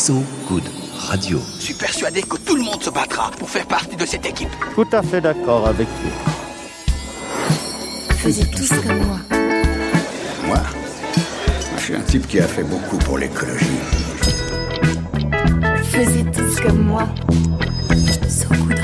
So Good Radio. Je suis persuadé que tout le monde se battra pour faire partie de cette équipe. Tout à fait d'accord avec vous. Faisiez tous comme moi. Moi Je suis un type qui a fait beaucoup pour l'écologie. Faisiez tous comme moi. So Good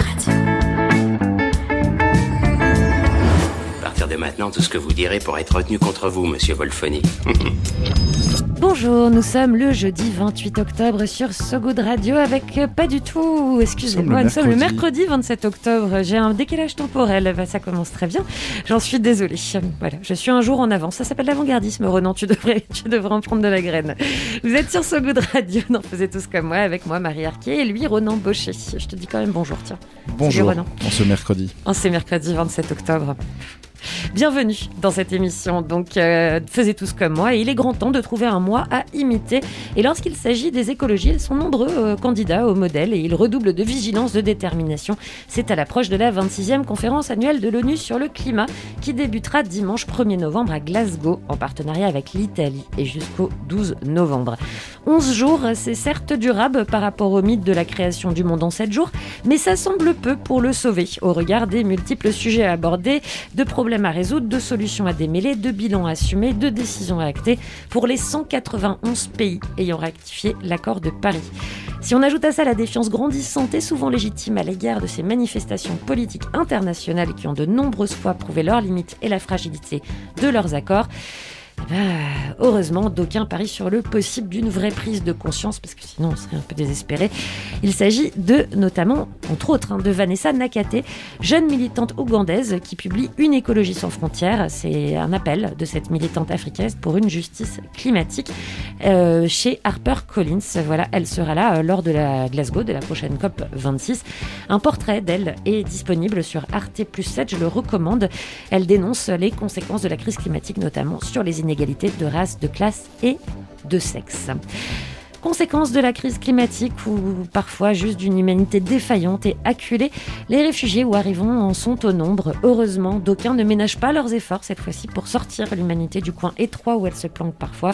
de maintenant, tout ce que vous direz pourra être retenu contre vous, monsieur Wolfoni. Bonjour, nous sommes le jeudi 28 octobre sur So Good Radio avec euh, pas du tout, excusez-moi, nous Nous sommes le mercredi 27 octobre. J'ai un décalage temporel, Bah, ça commence très bien. J'en suis désolée. Voilà, je suis un jour en avance. Ça s'appelle l'avant-gardisme, Renan. Tu devrais, tu devrais en prendre de la graine. Vous êtes sur So Good Radio, n'en faisez tous comme moi, avec moi Marie Arquet et lui Renan Baucher. Je te dis quand même bonjour, tiens. Bonjour, Renan. en ce mercredi. Oh, c'est mercredi 27 octobre. Bienvenue dans cette émission. Donc, euh, tous comme moi. Et il est grand temps de trouver un mois à imiter. Et lorsqu'il s'agit des écologies, ils sont nombreux euh, candidats au modèle et ils redoublent de vigilance, de détermination. C'est à l'approche de la 26e conférence annuelle de l'ONU sur le climat qui débutera dimanche 1er novembre à Glasgow en partenariat avec l'Italie et jusqu'au 12 novembre. 11 jours, c'est certes durable par rapport au mythe de la création du monde en 7 jours, mais ça semble peu pour le sauver au regard des multiples sujets à aborder, de problèmes à résoudre, de solutions à démêler, de bilans à assumer, de décisions à acter pour les 191 pays ayant rectifié l'accord de Paris. Si on ajoute à ça la défiance grandissante et souvent légitime à l'égard de ces manifestations politiques internationales qui ont de nombreuses fois prouvé leurs limites et la fragilité de leurs accords, ben, heureusement, d'aucuns parient sur le possible d'une vraie prise de conscience, parce que sinon on serait un peu désespéré. Il s'agit de, notamment, entre autres, hein, de Vanessa Nakate, jeune militante ougandaise qui publie Une écologie sans frontières. C'est un appel de cette militante africaine pour une justice climatique euh, chez HarperCollins. Voilà, elle sera là euh, lors de la Glasgow, de la prochaine COP 26. Un portrait d'elle est disponible sur Arte plus 7, je le recommande. Elle dénonce les conséquences de la crise climatique, notamment sur les de race, de classe et de sexe. Conséquence de la crise climatique ou parfois juste d'une humanité défaillante et acculée, les réfugiés ou arrivants en sont au nombre. Heureusement, d'aucuns ne ménagent pas leurs efforts cette fois-ci pour sortir l'humanité du coin étroit où elle se planque parfois.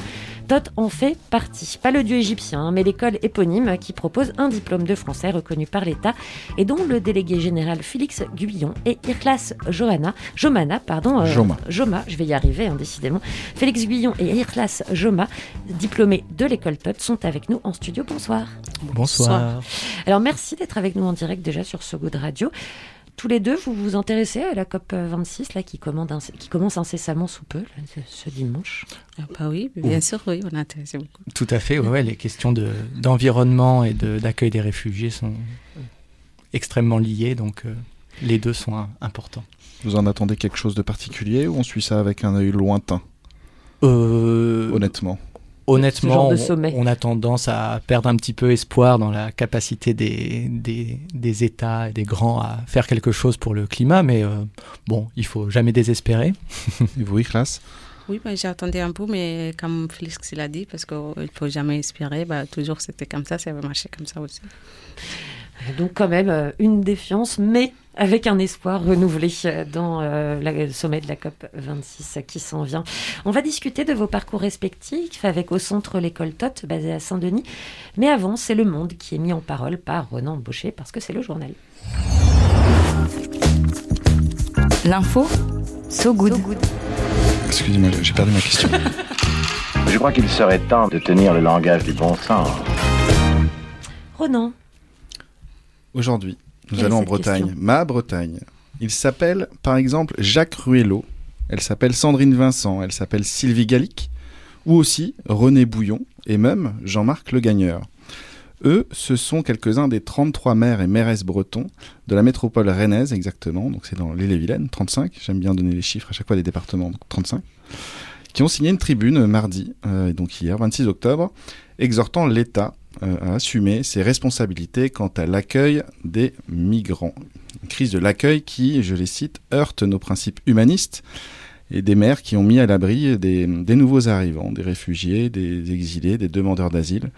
Tot en fait partie. Pas le dieu égyptien, hein, mais l'école éponyme qui propose un diplôme de français reconnu par l'État et dont le délégué général Félix Guyon et Irklas Johanna, Jomana, pardon, euh, Joma. Joma, je vais y arriver hein, décidément. Félix Guyon et Irklas Joma, diplômés de l'école Tot, sont avec nous en studio. Bonsoir. Bonsoir. Alors merci d'être avec nous en direct déjà sur So Good Radio. Tous les deux, vous vous intéressez à la COP 26 là, qui, commence incessamment sous peu, là, ce, dimanche. Ah bah oui, bien sûr, oui, on est intéressé beaucoup. Tout à fait, ouais, ouais, les questions de- d'environnement et de- d'accueil des réfugiés sont euh, extrêmement liées, donc euh, les deux sont importants. Vous en attendez quelque chose de particulier ou on suit ça avec un œil lointain, Euh, honnêtement honnêtement, de on, a tendance à perdre un petit peu espoir dans la capacité des, des, des États et des grands à faire quelque chose pour le climat, mais euh, bon, il faut jamais désespérer. Et vous, classe Oui, bah, j'ai attendu un peu, mais comme Félix l'a dit, parce qu'il ne faut jamais espérer, bah, toujours c'était comme ça, ça avait marché comme ça aussi. Donc quand même euh, une défiance, mais avec un espoir renouvelé euh, dans euh, la- le sommet de la COP 26 qui s'en vient. On va discuter de vos parcours respectifs avec au centre l'école TOT basée à Saint-Denis. Mais avant, c'est le monde qui est mis en parole par Renan Baucher parce que c'est le journal. L'info, so good. Excusez-moi, j'ai perdu ma question. Je crois qu'il serait temps de tenir le langage du bon sens. Renan, Aujourd'hui, nous Quelle allons en Bretagne, question ma Bretagne. Il s'appelle, par exemple, Jacques Ruello. Elle s'appelle Sandrine Vincent. Elle s'appelle Sylvie Gallic. Ou aussi René Bouillon et même Jean-Marc Le Gagneur. Eux, ce sont quelques-uns des 33 maires et mairesses bretons de la métropole rennaise, exactement. Donc c'est dans l'île-et-Vilaine, 35. J'aime bien donner les chiffres à chaque fois des départements, donc 35. Qui ont signé une tribune mardi, euh, et donc hier, 26 octobre, exhortant l'État à assumer ses responsabilités quant à l'accueil des migrants. Une crise de l'accueil qui, je les cite, heurte nos principes humanistes et des maires qui ont mis à l'abri des, nouveaux arrivants, des réfugiés, des exilés, des demandeurs d'asile,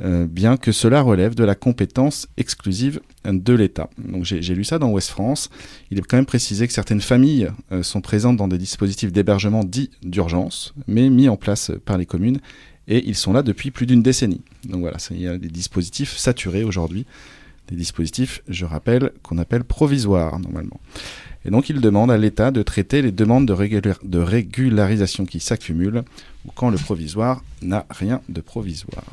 euh, bien que cela relève de la compétence exclusive de l'État. J'ai lu ça dans Ouest France. Il est quand même précisé que certaines familles euh, sont présentes dans des dispositifs d'hébergement dits d'urgence, mais mis en place par les communes et ils sont là depuis plus d'une décennie. Donc voilà, il y a des dispositifs saturés aujourd'hui, des dispositifs, je rappelle, qu'on appelle provisoires normalement. Et donc il demande à l'État de traiter les demandes de, de régularisation qui s'accumulent ou quand le provisoire n'a rien de provisoire.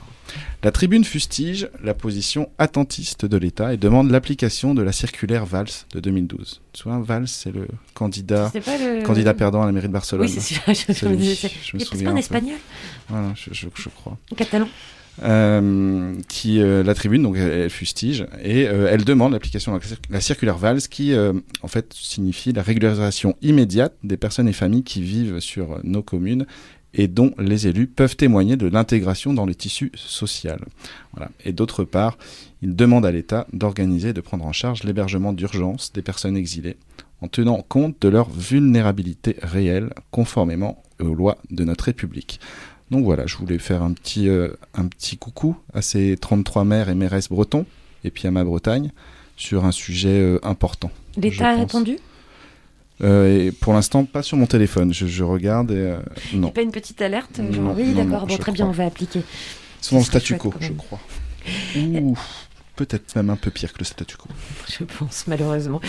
La tribune fustige la position attentiste de l'État et demande l'application de la circulaire Valls de 2012. Tu vois, Valls, c'est le candidat, le... candidat perdant à la mairie de Barcelone. Oui, c'est sûr, je, je, me disais, je me souviens. pas en espagnol Voilà, je, je crois. En catalan euh, qui euh, la tribune donc elle, fustige et euh, elle demande l'application de la circulaire Valls qui en fait signifie la régularisation immédiate des personnes et familles qui vivent sur nos communes et dont les élus peuvent témoigner de l'intégration dans le tissu social. Voilà. Et d'autre part, il demande à l'État d'organiser et de prendre en charge l'hébergement d'urgence des personnes exilées en tenant compte de leur vulnérabilité réelle conformément aux lois de notre République. Donc voilà, je voulais faire un petit, euh, un petit coucou à ces 33 maires et mairesses bretons, et puis à ma Bretagne, sur un sujet euh, important. L'État a répondu? Euh, et pour l'instant, pas sur mon téléphone. Je, je regarde et euh, non. Pas une petite alerte genre, Oui, d'accord. Bon, très bien, on va appliquer. C'est dans le statu quo, je crois. Ouh peut-être même un peu pire que le statu quo. Je pense, malheureusement.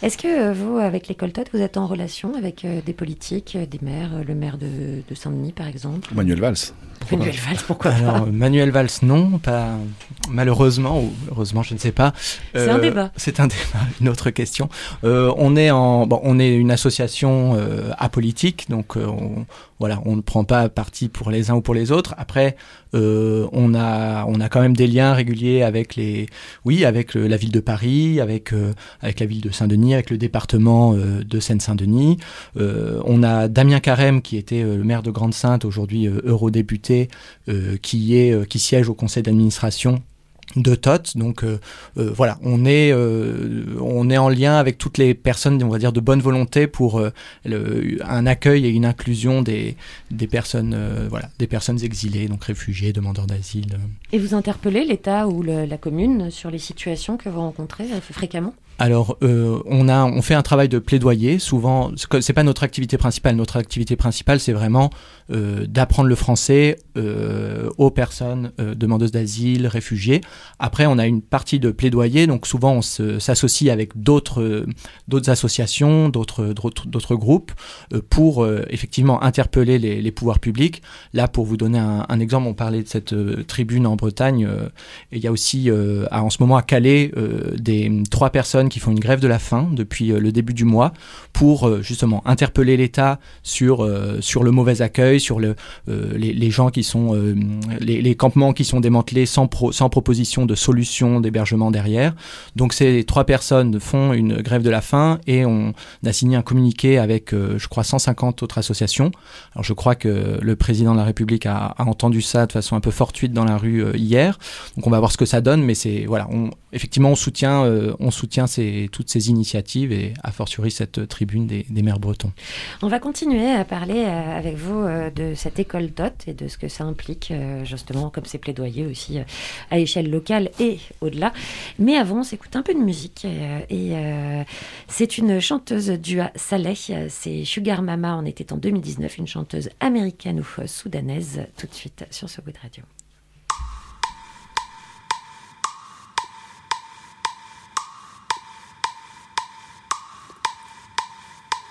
Est-ce que euh, vous, avec l'école Todd, vous êtes en relation avec euh, des politiques, des maires, le maire de, de Saint-Denis par exemple? Manuel Valls. Manuel Valls, pourquoi Alors, pas Manuel Valls, non, pas malheureusement ou heureusement, je ne sais pas. C'est un débat. C'est un débat, une autre question. Euh, on est en, bon, on est une association euh, apolitique, donc euh, on, voilà, on ne prend pas parti pour les uns ou pour les autres. Après, euh, on a, on a quand même des liens réguliers avec les, oui, avec le, la ville de Paris, avec euh, avec la ville de Saint-Denis, avec le département euh, de Seine-Saint-Denis. Euh, on a Damien Carême qui était le maire de Grande-Sainte, aujourd'hui eurodéputé, qui est, qui siège au conseil d'administration de TOT. Donc euh, euh, voilà, on est, euh, on est en lien avec toutes les personnes, on va dire, de bonne volonté pour euh, le, un accueil et une inclusion des, des personnes, euh, voilà, des personnes exilées, donc réfugiés, demandeurs d'asile. Et vous interpellez l'État ou le, la commune sur les situations que vous rencontrez fréquemment? Alors, euh, on a, on fait un travail de plaidoyer. Souvent, c'est pas notre activité principale. Notre activité principale, c'est vraiment euh, d'apprendre le français euh, aux personnes euh, demandeuses d'asile, réfugiés. Après, on a une partie de plaidoyer. Donc, souvent, on s'associe avec d'autres, associations, d'autres, groupes euh, pour euh, effectivement interpeller les, pouvoirs publics. Là, pour vous donner un, exemple, on parlait de cette tribune en Bretagne. et il y a aussi, en ce moment, à Calais, des trois personnes qui font une grève de la faim depuis euh, le début du mois pour euh, justement interpeller l'État sur, euh, sur le mauvais accueil, sur le, les, gens qui sont les, les, campements qui sont démantelés sans, pro, sans proposition de solution d'hébergement derrière. Donc ces trois personnes font une grève de la faim et on a signé un communiqué avec je crois 150 autres associations. Alors je crois que le président de la République a, entendu ça de façon un peu fortuite dans la rue hier. Donc on va voir ce que ça donne, mais c'est voilà, effectivement on soutient on soutient ces, toutes ces initiatives et a fortiori cette tribune des, maires bretons. On va continuer à parler euh, avec vous euh, de cette école DOT et de ce que ça implique, euh, justement, comme c'est plaidoyer aussi à échelle locale et au-delà. Mais avant, on s'écoute un peu de musique et euh, c'est une chanteuse du Saleh, c'est Sugar Mama, on était en 2019, une chanteuse américano-soudanaise, tout de suite sur ce bout de radio.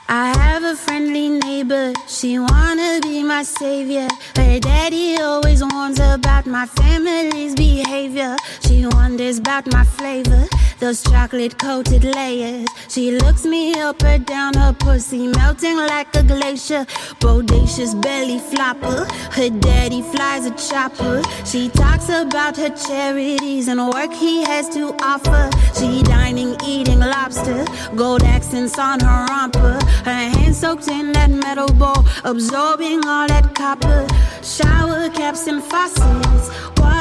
I have a friendly neighbor, she wanna be my savior. Her daddy always warns about my family's behavior. She wonders about my flavor, those chocolate coated layers. She looks me up and down, her pussy melting like a glacier. Bodacious belly flopper, her daddy flies a chopper. She talks about her charities and work he has to offer. She dining, eating lobster, gold accents on her romper. Her hands soaked in that metal bowl, absorbing all that copper. Shower caps and faucets,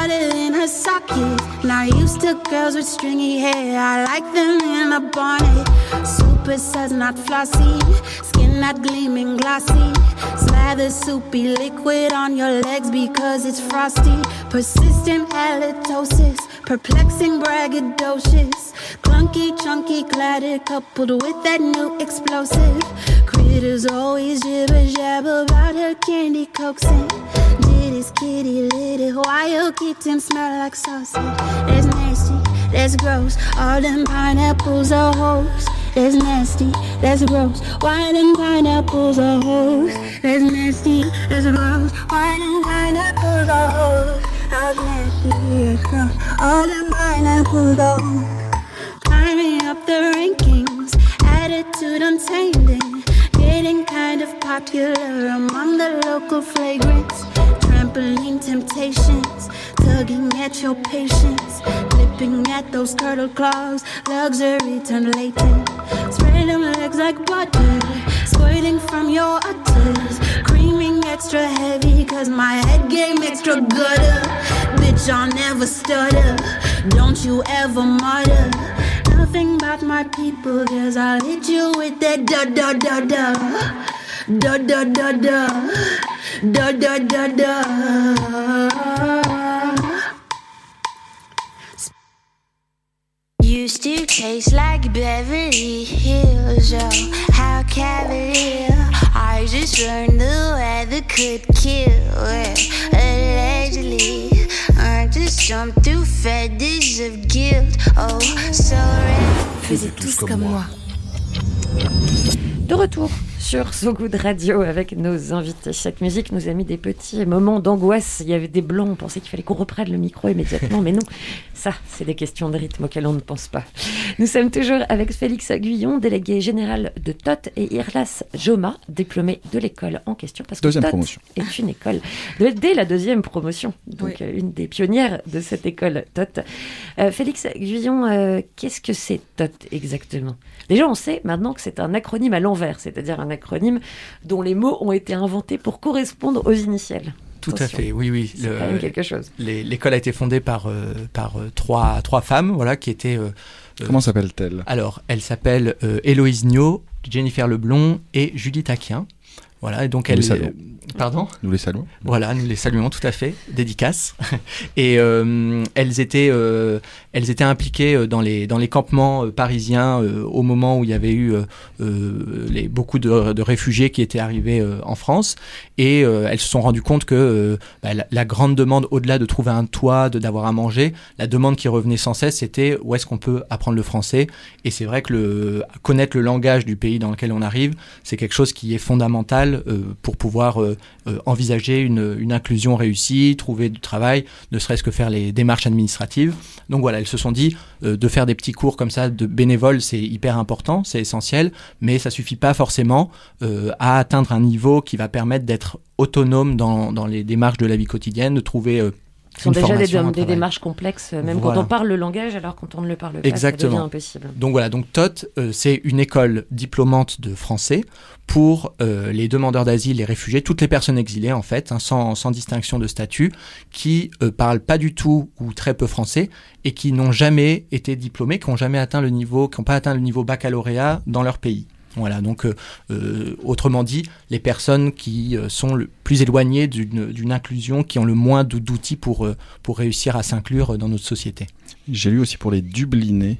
water in her socket. Not used to girls with stringy hair, I like them in a bonnet. Super suds, not flossy, skin not gleaming glossy. Slather soupy liquid on your legs because it's frosty. Persistent halitosis, perplexing braggadocious. Clunky, chunky, clatter coupled with that new explosive. Critters always jibber jabber about her candy coaxing. This kitty litty. Wild kitten smell like sausage. It's nasty, that's gross. All them pineapples are hoes. That's nasty, that's gross. Why them pineapples are hoes? That's nasty, that's gross. Why them pineapples are hoes? That's nasty, that's gross. All them pineapples are hoes. Climbing up the rankings, attitude untamed, getting kind of popular among the local flagrants. Temptations, tugging at your patience, flipping at those turtle claws, luxury turned latent. Spread them legs like butter, squirting from your udders, creaming extra heavy, cause my head game extra gutter. Bitch, I'll never stutter, don't you ever mutter. Nothing about my people, cause I'll hit you with that da da da da. Da da da da. Da da da da. Used to taste like Beverly Hills, oh, how cavalier. I just learned the weather could kill, well, allegedly. I just jumped through feathers of guilt, oh, so Faisez tous comme moi. De retour sur So Good Radio avec nos invités. Cette musique nous a mis des petits moments d'angoisse. Il y avait des blancs, on pensait qu'il fallait qu'on reprenne le micro immédiatement, mais non, ça, c'est des questions de rythme auxquelles on ne pense pas. Nous sommes toujours avec Félix Guyon, délégué général de TOT, et Irlas Joma, diplômé de l'école en question. Parce que Deuxième TOT promotion. est une école, de- dès la deuxième promotion, donc euh, une des pionnières de cette école TOT. Euh, Félix Guyon, euh, qu'est-ce que c'est TOT exactement? Déjà, on sait maintenant que c'est un acronyme à l'envers, c'est-à-dire un acronyme dont les mots ont été inventés pour correspondre aux initiales. Tout à fait, oui, oui. C'est quand même quelque chose. L'école a été fondée par, euh, par euh, trois, trois femmes, voilà, qui étaient. euh, Comment s'appelle-t-elle? Alors, elle s'appelle euh, Héloïse Niot, Jennifer Leblond et Judith Aquin. Voilà, et donc elle. Pardon Nous les saluons. Voilà, nous les saluons tout à fait, dédicace. Et euh, elles étaient, euh, elles étaient impliquées euh, dans les dans les campements parisiens euh, au moment où il y avait eu les, beaucoup de, de réfugiés qui étaient arrivés en France. Et elles se sont rendues compte que bah, la, la grande demande, au-delà de trouver un toit, de d'avoir à manger, la demande qui revenait sans cesse, c'était où est-ce qu'on peut apprendre le français. Et c'est vrai que le, connaître le langage du pays dans lequel on arrive, c'est quelque chose qui est fondamental pour pouvoir envisager une, une inclusion réussie, trouver du travail, ne serait-ce que faire les démarches administratives. Donc voilà, elles se sont dit euh, de faire des petits cours comme ça de bénévoles, c'est hyper important, c'est essentiel, mais ça suffit pas forcément euh, à atteindre un niveau qui va permettre d'être autonome dans, dans les démarches de la vie quotidienne, de trouver euh, Ce sont déjà des, démarches complexes, euh, même Voilà. quand on parle le langage, alors quand on ne le parle pas, Exactement. ça devient impossible. Donc voilà, donc TOT, euh, c'est une école diplômante de français pour euh, les demandeurs d'asile, les réfugiés, toutes les personnes exilées en fait, hein, sans, sans distinction de statut, qui euh, parlent pas du tout ou très peu français et qui n'ont jamais été diplômés, qui n'ont jamais atteint le niveau, qui n'ont pas atteint le niveau baccalauréat dans leur pays. Voilà, donc euh, euh, autrement dit, les personnes qui euh, sont le plus éloignées d'une inclusion, qui ont le moins d'ou- d'outils pour, pour réussir à s'inclure dans notre société. J'ai lu aussi pour les Dublinés.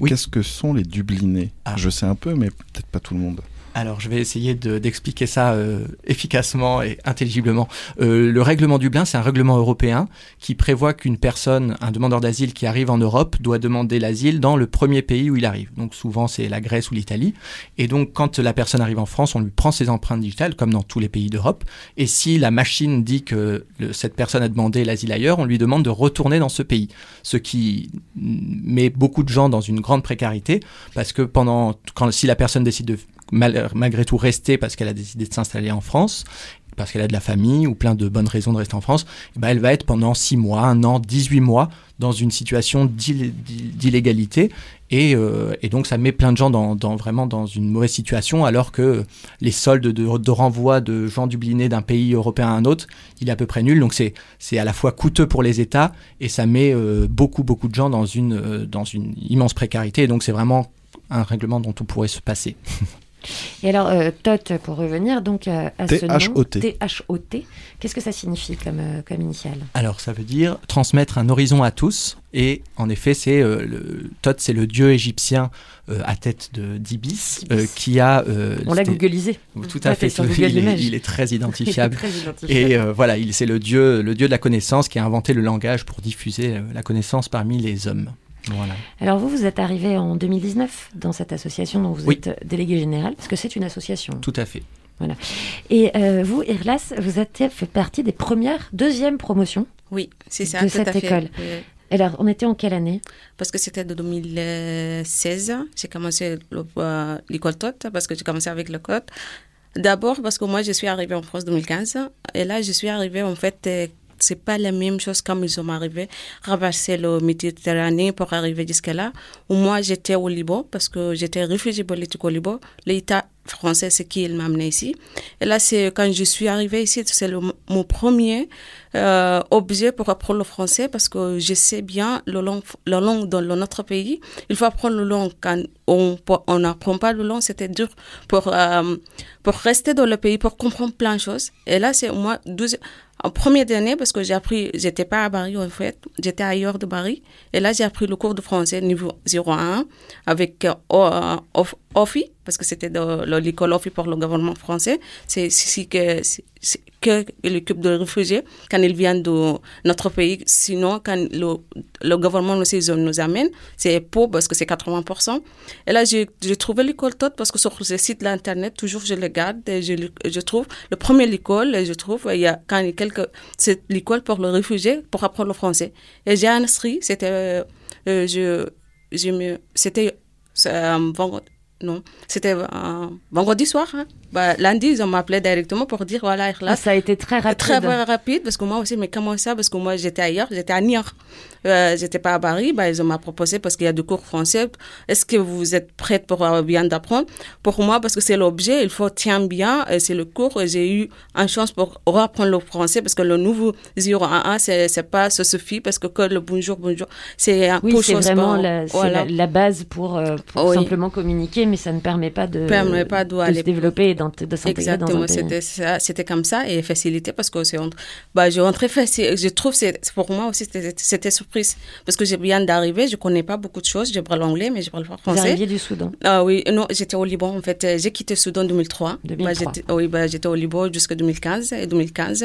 Oui. Qu'est-ce que sont les Dublinés Ah. Je sais un peu, mais peut-être pas tout le monde. Alors, je vais essayer de- d'expliquer ça euh, efficacement et intelligiblement. Euh, le règlement Dublin, c'est un règlement européen qui prévoit qu'une personne, un demandeur d'asile qui arrive en Europe, doit demander l'asile dans le premier pays où il arrive. Donc, souvent, c'est la Grèce ou l'Italie. Et donc, quand la personne arrive en France, on lui prend ses empreintes digitales, comme dans tous les pays d'Europe. Et si la machine dit que cette personne a demandé l'asile ailleurs, on lui demande de retourner dans ce pays. Ce qui met beaucoup de gens dans une grande précarité, parce que pendant, quand, si la personne décide de mal- malgré tout rester parce qu'elle a décidé de s'installer en France, parce qu'elle a de la famille ou plein de bonnes raisons de rester en France, eh ben elle va être pendant 6 mois, 1 an, 18 mois dans une situation d'il- d'illégalité. Et, euh, et donc ça met plein de gens dans, vraiment dans une mauvaise situation alors que les soldes de, renvoi de gens dublinés d'un pays européen à un autre, il est à peu près nul. Donc c'est c'est à la fois coûteux pour les États et ça met euh, beaucoup beaucoup de gens dans une, euh, dans une immense précarité. Et donc c'est vraiment un règlement dont on pourrait se passer. Et alors, euh, TOT, pour revenir donc euh, à ce nom, T-H-O-T. T-H-O-T, qu'est-ce que ça signifie comme, euh, comme initiale? Alors, ça veut dire transmettre un horizon à tous. Et en effet, c'est euh, le Thoth, c'est le dieu égyptien euh, à tête de d'Ibis euh, qui a. euh, On l'a googlisé. Tout à fait. il, Google est, Images. il est très identifiable. Très identifiable. Et euh, voilà, il c'est le dieu, le dieu de la connaissance qui a inventé le langage pour diffuser euh, la connaissance parmi les hommes. Voilà. Alors vous, vous êtes arrivé en 2019 dans cette association dont vous Oui. êtes délégué général, parce que c'est une association. Tout à fait. Voilà. Et euh, vous, Irlas, vous êtes fait partie des premières, deuxième promotions Oui, c'est ça, de tout cette à fait. école. Oui. Alors, on était en quelle année Parce que c'était de 2016, j'ai commencé euh, l'école TOT, parce que j'ai commencé avec le code. D'abord parce que moi, je suis arrivée en France 2015, et là, je suis arrivée, en fait, euh, c'est pas la même chose comme ils sont arrivés, ramasser le Méditerranée pour arriver jusqu'à là. Où moi, j'étais au Liban, parce que j'étais réfugiée politique au Liban. L'État français, c'est qui il m'a amené ici. Et là, c'est quand je suis arrivée ici, c'est mon premier euh, objet pour apprendre le français parce que je sais bien le langue, la langue dans notre pays. Il faut apprendre le langue quand on on n'apprend pas le langue, c'était dur pour euh, pour rester dans le pays, pour comprendre plein de choses. Et là, c'est moi douze- en première année parce que j'ai appris, j'étais pas à Paris en fait, j'étais ailleurs de Paris. Et là, j'ai appris le cours de français niveau 01 avec euh, O- Of- OFI parce que c'était de- de l'école OFI pour le gouvernement français. C'est c'est que l'équipe de réfugiés quand ils viennent de notre pays. Sinon, quand le, le gouvernement aussi nous amène, c'est pour parce que c'est 80%. Et là, j'ai trouvé l'école TOT parce que sur ce site l'internet, toujours je le garde je, le- je trouve le premier l'école, et je trouve il y a quand il quelques c'est l'école pour le réfugié pour apprendre le français. Et j'ai inscrit, c'était euh, euh, je je me c'était euh, non, c'était vendredi soir. hein. Bah, lundi, ils ont m'appelé directement pour dire voilà, Ikhlas, Ah, Ça a été très rapide. Très très rapide parce que moi aussi, mais comment ça? Parce que moi j'étais ailleurs, j'étais à Niort. Euh, j'étais pas à Paris. Bah, ils ont m'a proposé parce qu'il y a des cours français. Est-ce que vous êtes prête pour euh, bien d'apprendre? Pour moi, parce que c'est l'objet, il faut tiens bien. C'est le cours j'ai eu une chance pour reapprendre le français parce que le nouveau 011, c'est pas ça suffit parce que que le bonjour bonjour, c'est un Oui, peu c'est vraiment la, c'est voilà. la, la base pour, euh, pour Oui. simplement communiquer, mais ça ne permet pas de, Permet pas de de se développer et de s'intégrer Exactement, c'était ça, c'était comme ça et facilité parce que c'est bah je rentrais facile. Je trouve c'est pour moi aussi c'était surprise parce que je viens d'arriver, je connais pas beaucoup de choses, je parle anglais mais je parle pas Vous français. arriviez du Soudan. Ah oui, non, j'étais au Liban en fait. J'ai quitté le Soudan en 2003. 2003. Bah, j'étais- oui, bah, j'étais au Liban jusqu'en 2015 et 2015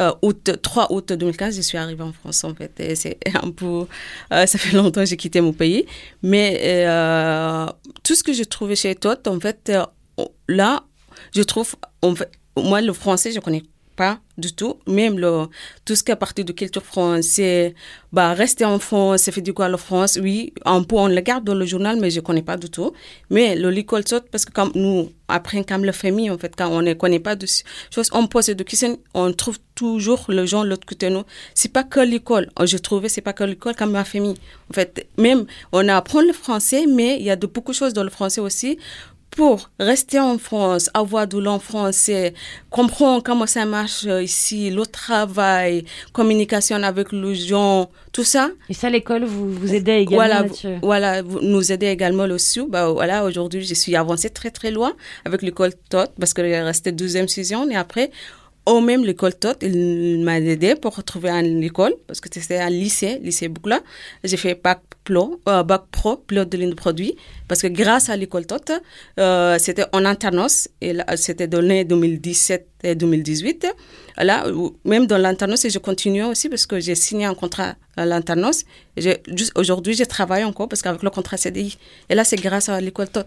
euh, août 3 août 2015, je suis arrivée en France en fait. Et c'est un peu euh, ça fait longtemps que j'ai quitté mon pays, mais euh, tout ce que j'ai trouvé chez Tot en fait là, je trouve moi le français, je connais pas du tout. Même tout ce qui est partie de culture française, bah, rester en France, ça fait du quoi la France, oui, un peu, on le garde dans le journal, mais je connais pas du tout. Mais le l'école parce que comme nous, après, comme la famille, en fait, quand on ne connaît pas de choses, on pose des questions, on trouve toujours le gens l'autre côté de nous. C'est pas que l'école. Je trouvais, c'est pas que l'école, comme ma famille. En fait, même, on apprend le français, mais il y a de beaucoup de choses dans le français aussi pour rester en France, avoir de langue français, comprendre comment ça marche euh, ici, le travail, communication avec les gens, tout ça. Et ça, l'école vous, vous aidait également Voilà, là-dessus? voilà, vous nous aidez également là-dessus. Bah, voilà, aujourd'hui, je suis avancée très, très loin avec l'école TOT parce qu'il restait deuxième saison et après, au même l'école TOT, il m'a aidé pour trouver une école parce que c'était un lycée, lycée Boukla. J'ai fait bac pro, euh, bac pro, pilote de ligne de produit parce que grâce à l'école TOT, euh, c'était en alternance et c'était donné 2017 et 2018. Là, même dans l'alternance, et je continue aussi parce que j'ai signé un contrat à juste Aujourd'hui, je travaille encore parce qu'avec le contrat CDI. Et là, c'est grâce à l'école TOT.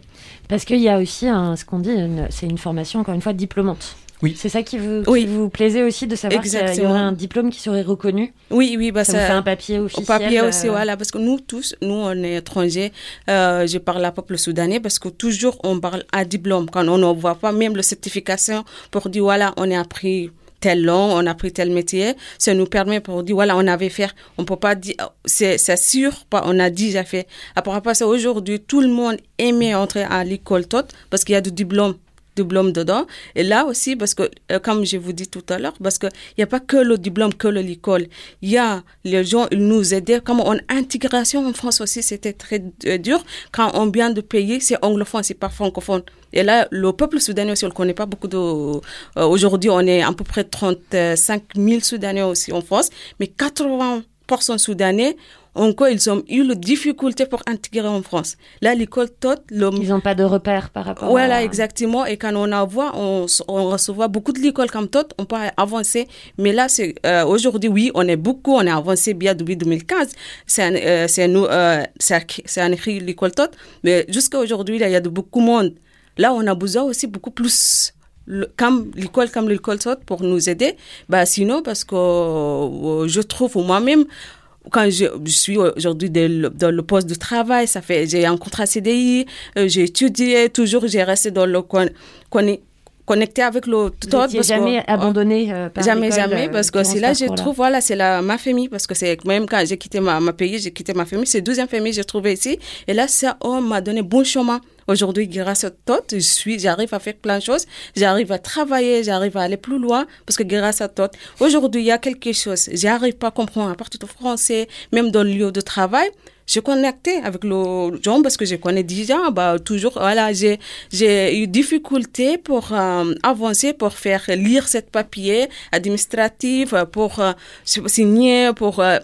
Parce qu'il y a aussi ce qu'on dit, c'est une formation, encore une fois, diplômante. Oui. C'est ça qui vous, qui Oui. vous plaisait aussi de savoir qu'il y aurait un diplôme qui serait reconnu? Oui, oui, bah Ça, vous fait un papier Au officiel. papier aussi, euh, voilà, parce que nous tous, nous on est étrangers, euh, je parle à peuple soudanais parce que toujours on parle à diplôme quand on ne voit pas même la certification pour dire voilà, on a appris telle langue, on a appris tel métier, ça nous permet pour dire voilà, on avait fait, on peut pas dire, c'est sûr, pas, on a déjà fait. À part ça, aujourd'hui, tout le monde aimait entrer à l'école TOT parce qu'il y a du diplôme diplôme dedans. Et là aussi, parce que, euh, comme je vous dis tout à l'heure, parce qu'il n'y a pas que le diplôme, que l'école. Il y a les gens, ils nous aidaient. Comme en intégration en France aussi, c'était très euh, dur. Quand on vient de payer, c'est anglophone, c'est pas francophone. Et là, le peuple soudanais aussi, on ne connaît pas beaucoup de... euh, Aujourd'hui, on est à peu près 35 000 Soudanais aussi en France, mais 80% Soudanais, encore, ils ont eu la difficulté pour intégrer en France? Là, l'école toute, le, Ils n'ont pas de repères par rapport voilà, à... exactement. Et quand on en voit, on, on reçoit beaucoup de l'école comme toute, on peut avancer. Mais là, c'est euh, aujourd'hui, oui, on est beaucoup, on est avancé bien depuis 2015. C'est un, euh, c'est nous, euh, c'est un- écrit l'école toute. Mais jusqu'à aujourd'hui, il y a de beaucoup de monde. Là, on a besoin aussi beaucoup plus le- comme l'école comme l'école toute pour nous aider. Bah, sinon, parce que euh, je trouve moi-même, quand je, je suis aujourd'hui dans le, poste de travail, ça fait j'ai un contrat CDI, euh, j'ai étudié toujours, j'ai resté dans le con, con- connecté avec le Vous tuteur. n'étiez parce que- jamais abandonné euh, par Jamais, jamais, euh, parce que c'est ce là je trouve, voilà, c'est ma famille, parce que c'est même quand j'ai quitté ma, ma pays, j'ai quitté ma famille, c'est deuxième famille que j'ai trouvé ici. Et là, ça, on m'a donné bon chemin. Aujourd'hui, grâce à toi, je suis, j'arrive à faire plein de choses, j'arrive à travailler, j'arrive à aller plus loin, parce que grâce à toi, aujourd'hui, il y a quelque chose, j'arrive pas à comprendre à partir du français, même dans le lieu de travail, je connectais avec le gens parce que je connais déjà, bah, toujours, voilà, j'ai, j'ai eu difficulté pour euh, avancer, pour faire lire cette papier administratif, pour euh, signer, pour euh,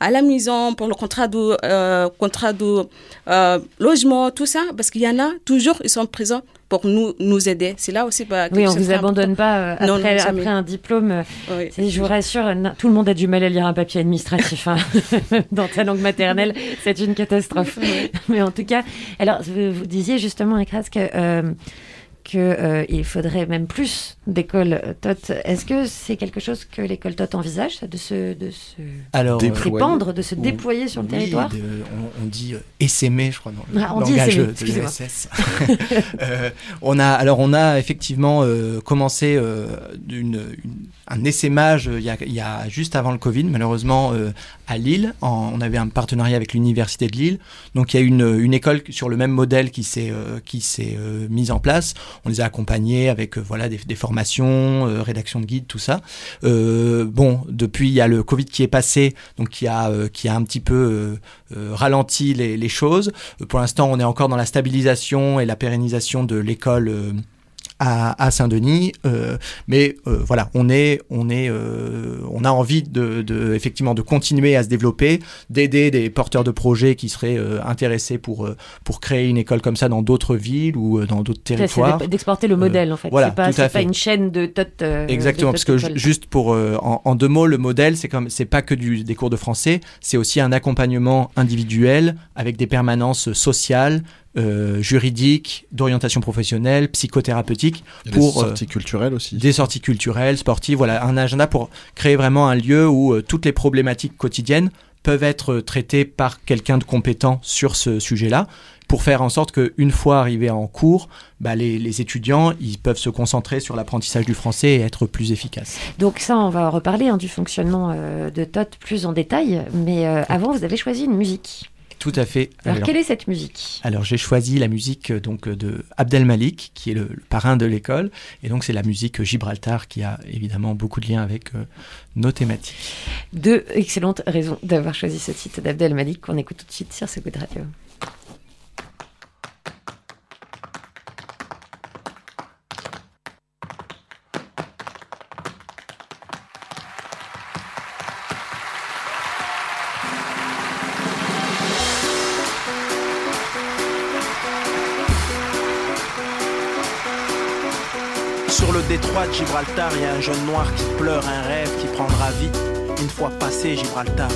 à la maison, pour le contrat de, euh, contrat de euh, logement, tout ça, parce qu'il y en a toujours, ils sont présents pour nous, nous aider. C'est là aussi. Bah, Oui, on chose vous abandonne pas euh, après, non, après un diplôme. euh, Oui. Je vous rassure, tout le monde a du mal à lire un papier administratif. hein. Dans ta langue maternelle, c'est une catastrophe. Mais en tout cas, alors vous, vous disiez justement, Ekras, que euh, que euh, il faudrait même plus d'écoles euh, TOT. Est-ce que c'est quelque chose que l'école TOT envisage, de se, de se Alors, euh, Déployer. répandre, de se on- déployer sur le oui, territoire de- on, on dit euh, essaimer, je crois, dans le Ah, on dit essaimer, de l'ESS. Euh, on a, alors, on a effectivement euh, commencé euh, une- un essaimage euh, il y, a, il y a juste avant le Covid, malheureusement, euh, à Lille. En- on avait un partenariat avec l'Université de Lille. Donc, il y a une, une école sur le même modèle qui s'est euh, qui s'est euh, mise en place. On les a accompagnés avec euh, voilà, des, formations, euh, rédaction de guides, tout ça. Euh, bon, depuis, il y a le Covid qui est passé, donc qui a, qui a un petit peu ralenti les, les choses. Pour l'instant, on est encore dans la stabilisation et la pérennisation de l'école. À, à Saint-Denis, euh, mais euh, voilà, on est, on est, euh, on a envie de, de effectivement de continuer à se développer, d'aider des porteurs de projets qui seraient euh, intéressés pour euh, pour créer une école comme ça dans d'autres villes ou dans d'autres territoires. d'ex- d'exporter le modèle en fait. voilà, c'est pas, tout à c'est pas fait. une chaîne de TOT. euh, Exactement, de parce que juste pour euh, en, en deux mots, le modèle, c'est comme c'est pas que du, des cours de français, c'est aussi un accompagnement individuel avec des permanences sociales, euh, juridiques, d'orientation professionnelle, psychothérapeutique, a des pour euh, sorties culturelles aussi. des sorties culturelles, sportives, voilà, un agenda pour créer vraiment un lieu où euh, toutes les problématiques quotidiennes peuvent être euh, traitées par quelqu'un de compétent sur ce sujet-là, pour faire en sorte qu'une fois arrivés en cours, bah, les, les étudiants ils peuvent se concentrer sur l'apprentissage du français et être plus efficaces. Donc ça, on va reparler hein, du fonctionnement euh, de TOT plus en détail. Mais euh, avant, vous avez choisi une musique. Tout à fait. Alors, Alors- quelle est cette musique? Alors j'ai choisi la musique euh, donc euh, de Abdel Malik, qui est le, le parrain de l'école, et donc c'est la musique euh, Gibraltar qui a évidemment beaucoup de liens avec euh, nos thématiques. Deux excellentes raisons d'avoir choisi ce titre d'Abdel Malik qu'on écoute tout de suite sur ce coup de radio. Gibraltar, il y a un jeune noir qui pleure un rêve qui prendra vie une fois passé Gibraltar.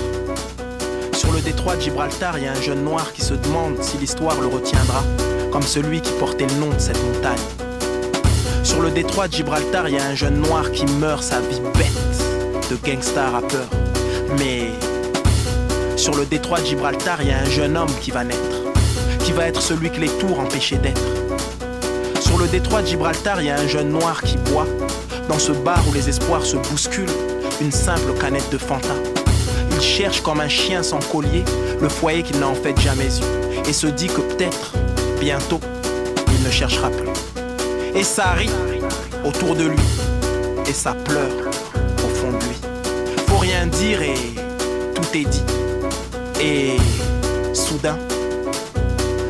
Sur le détroit de Gibraltar, il y a un jeune noir qui se demande si l'histoire le retiendra, comme celui qui portait le nom de cette montagne. Sur le détroit de Gibraltar, il y a un jeune noir qui meurt sa vie bête de gangsta rappeur. Mais sur le détroit de Gibraltar, il y a un jeune homme qui va naître, qui va être celui que les tours empêchaient d'être. Détroit de Gibraltar, il y a un jeune noir qui boit, dans ce bar où les espoirs se bousculent, une simple canette de Fanta. Il cherche comme un chien sans collier le foyer qu'il n'a en fait jamais eu, et se dit que peut-être, bientôt, il ne cherchera plus. Et ça rit autour de lui. Et ça pleure au fond de lui. Faut rien dire et tout est dit. Et soudain,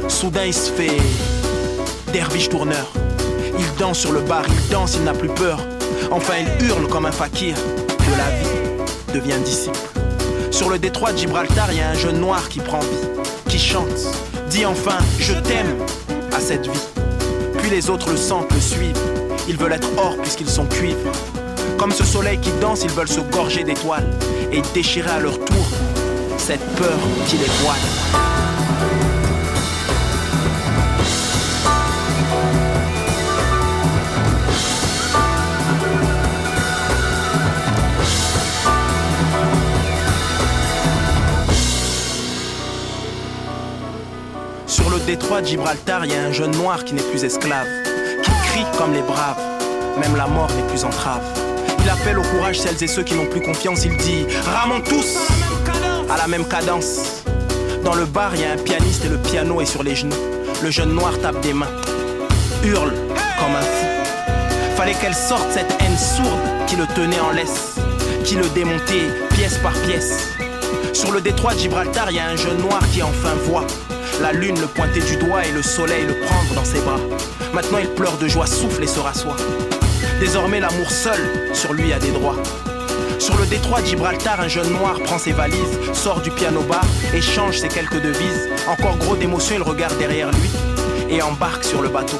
soudain il se fait derviche tourneur. Il danse sur le bar, il danse, il n'a plus peur. Enfin, il hurle comme un fakir de la vie devient disciple. Sur le détroit de Gibraltar, il y a un jeune noir qui prend vie, qui chante, dit enfin je t'aime à cette vie. Puis les autres le sentent, le suivent. Ils veulent être or puisqu'ils sont cuivres. Comme ce soleil qui danse, ils veulent se gorger d'étoiles et déchirer à leur tour cette peur qui les voile. Détroit de Gibraltar, il y a un jeune noir qui n'est plus esclave, qui crie comme les braves, même la mort n'est plus entrave. Il appelle au courage celles et ceux qui n'ont plus confiance, il dit Ramons tous à la même cadence. Dans le bar, il y a un pianiste et le piano est sur les genoux. Le jeune noir tape des mains, hurle comme un fou. Fallait qu'elle sorte cette haine sourde qui le tenait en laisse, qui le démontait pièce par pièce. Sur le détroit de Gibraltar, il y a un jeune noir qui enfin voit la lune le pointer du doigt et le soleil le prendre dans ses bras. Maintenant il pleure de joie, souffle et se rassoit. Désormais l'amour seul sur lui a des droits. Sur le détroit de Gibraltar, un jeune noir prend ses valises, sort du piano bar, échange ses quelques devises. Encore gros d'émotion, il regarde derrière lui et embarque sur le bateau.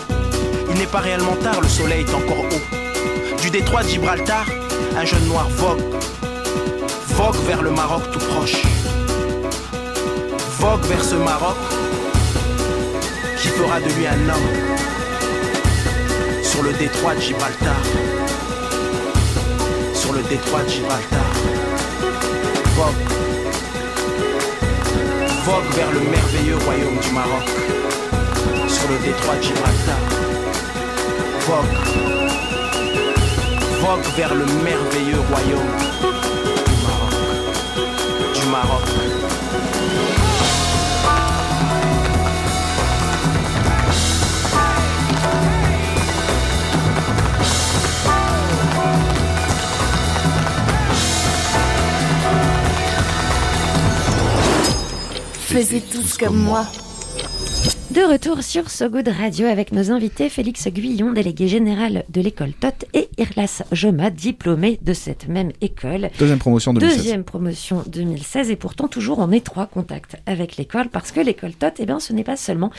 Il n'est pas réellement tard, le soleil est encore haut. Du détroit de Gibraltar, un jeune noir vogue, vogue vers le Maroc tout proche. Vogue vers ce Maroc qui fera de lui un homme sur le détroit de Gibraltar. Sur le détroit de Gibraltar. Vogue. Vogue vers le merveilleux royaume du Maroc. Sur le détroit de Gibraltar. Vogue. Vogue vers le merveilleux royaume du Maroc. Du Maroc. Faisez tous comme moi. De retour sur So Good Radio avec nos invités Félix Guillon, délégué général de l'école TOT, et Irlas Joma, diplômé de cette même école. Deuxième promotion 2016. Deuxième promotion 2016 et pourtant toujours en étroit contact avec l'école parce que l'école TOT, eh bien, ce n'est pas seulement